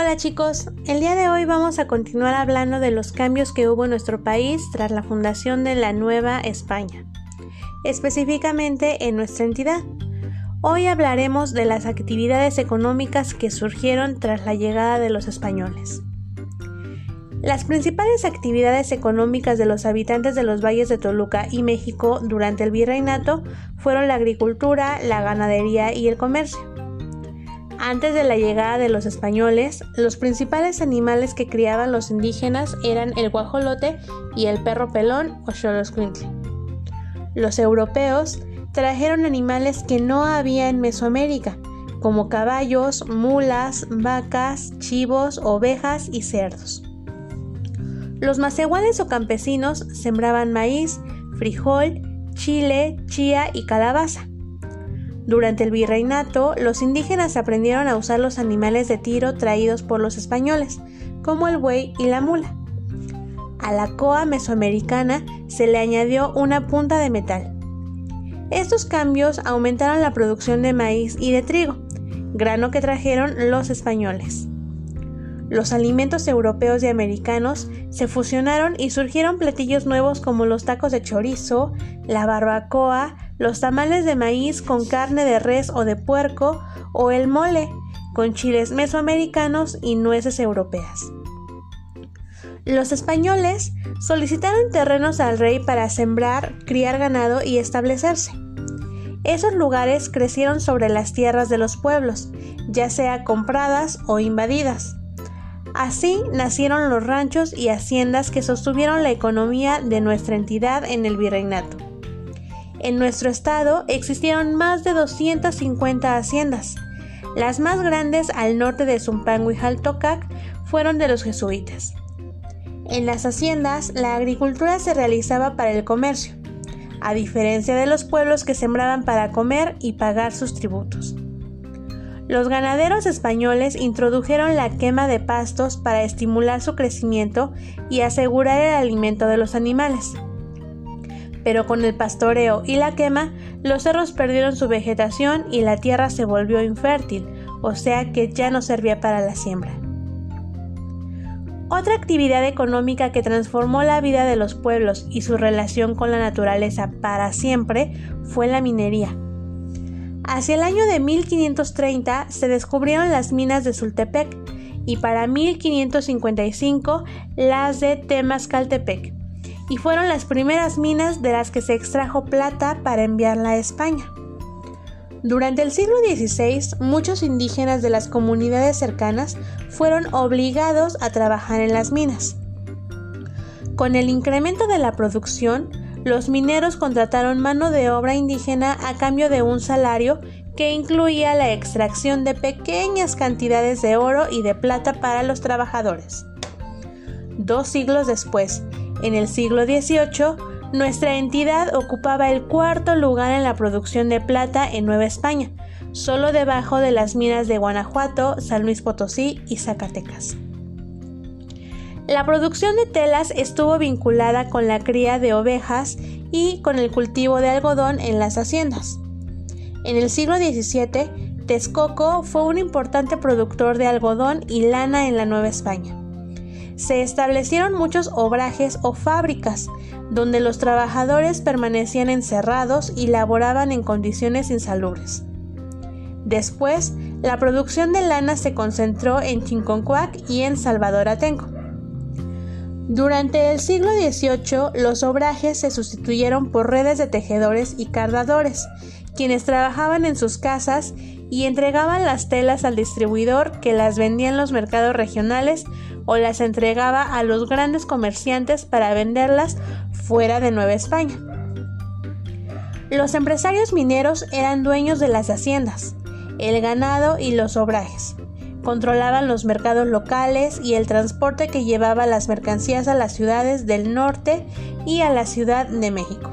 Hola chicos, el día de hoy vamos a continuar hablando de los cambios que hubo en nuestro país tras la fundación de la Nueva España, específicamente en nuestra entidad. Hoy hablaremos de las actividades económicas que surgieron tras la llegada de los españoles. Las principales actividades económicas de los habitantes de los valles de Toluca y México durante el virreinato fueron la agricultura, la ganadería y el comercio. Antes de la llegada de los españoles, los principales animales que criaban los indígenas eran el guajolote y el perro pelón o xoloscuintle. Los europeos trajeron animales que no había en Mesoamérica, como caballos, mulas, vacas, chivos, ovejas y cerdos. Los macehuales o campesinos sembraban maíz, frijol, chile, chía y calabaza. Durante el virreinato, los indígenas aprendieron a usar los animales de tiro traídos por los españoles, como el buey y la mula. A la coa mesoamericana se le añadió una punta de metal. Estos cambios aumentaron la producción de maíz y de trigo, grano que trajeron los españoles. Los alimentos europeos y americanos se fusionaron y surgieron platillos nuevos como los tacos de chorizo, la barbacoa, los tamales de maíz con carne de res o de puerco o el mole con chiles mesoamericanos y nueces europeas. Los españoles solicitaron terrenos al rey para sembrar, criar ganado y establecerse. Esos lugares crecieron sobre las tierras de los pueblos, ya sea compradas o invadidas. Así nacieron los ranchos y haciendas que sostuvieron la economía de nuestra entidad en el virreinato. En nuestro estado existieron más de 250 haciendas. Las más grandes al norte de Zumpango y Jaltocac fueron de los jesuitas. En las haciendas la agricultura se realizaba para el comercio, a diferencia de los pueblos que sembraban para comer y pagar sus tributos. Los ganaderos españoles introdujeron la quema de pastos para estimular su crecimiento y asegurar el alimento de los animales. Pero con el pastoreo y la quema, los cerros perdieron su vegetación y la tierra se volvió infértil, o sea que ya no servía para la siembra. Otra actividad económica que transformó la vida de los pueblos y su relación con la naturaleza para siempre fue la minería. Hacia el año de 1530 se descubrieron las minas de Sultepec y para 1555 las de Temascaltepec, y fueron las primeras minas de las que se extrajo plata para enviarla a España. Durante el siglo XVI, muchos indígenas de las comunidades cercanas fueron obligados a trabajar en las minas. Con el incremento de la producción, los mineros contrataron mano de obra indígena a cambio de un salario que incluía la extracción de pequeñas cantidades de oro y de plata para los trabajadores. Dos siglos después, en el siglo XVIII, nuestra entidad ocupaba el cuarto lugar en la producción de plata en Nueva España, solo debajo de las minas de Guanajuato, San Luis Potosí y Zacatecas. La producción de telas estuvo vinculada con la cría de ovejas y con el cultivo de algodón en las haciendas. En el siglo XVII, Texcoco fue un importante productor de algodón y lana en la Nueva España. Se establecieron muchos obrajes o fábricas, donde los trabajadores permanecían encerrados y laboraban en condiciones insalubres. Después, la producción de lana se concentró en Chinconcuac y en Salvador Atenco. Durante el siglo XVIII, los obrajes se sustituyeron por redes de tejedores y cardadores, quienes trabajaban en sus casas y entregaban las telas al distribuidor que las vendía en los mercados regionales o las entregaba a los grandes comerciantes para venderlas fuera de Nueva España. Los empresarios mineros eran dueños de las haciendas, el ganado y los obrajes controlaban los mercados locales y el transporte que llevaba las mercancías a las ciudades del norte y a la Ciudad de México.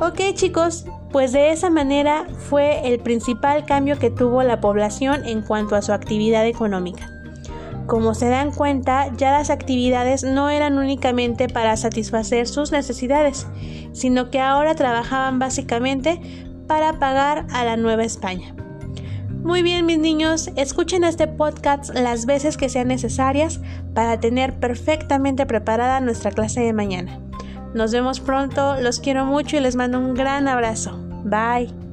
Ok chicos, pues de esa manera fue el principal cambio que tuvo la población en cuanto a su actividad económica. Como se dan cuenta, ya las actividades no eran únicamente para satisfacer sus necesidades, sino que ahora trabajaban básicamente para pagar a la Nueva España. Muy bien, mis niños, escuchen este podcast las veces que sean necesarias para tener perfectamente preparada nuestra clase de mañana. Nos vemos pronto, los quiero mucho y les mando un gran abrazo. Bye.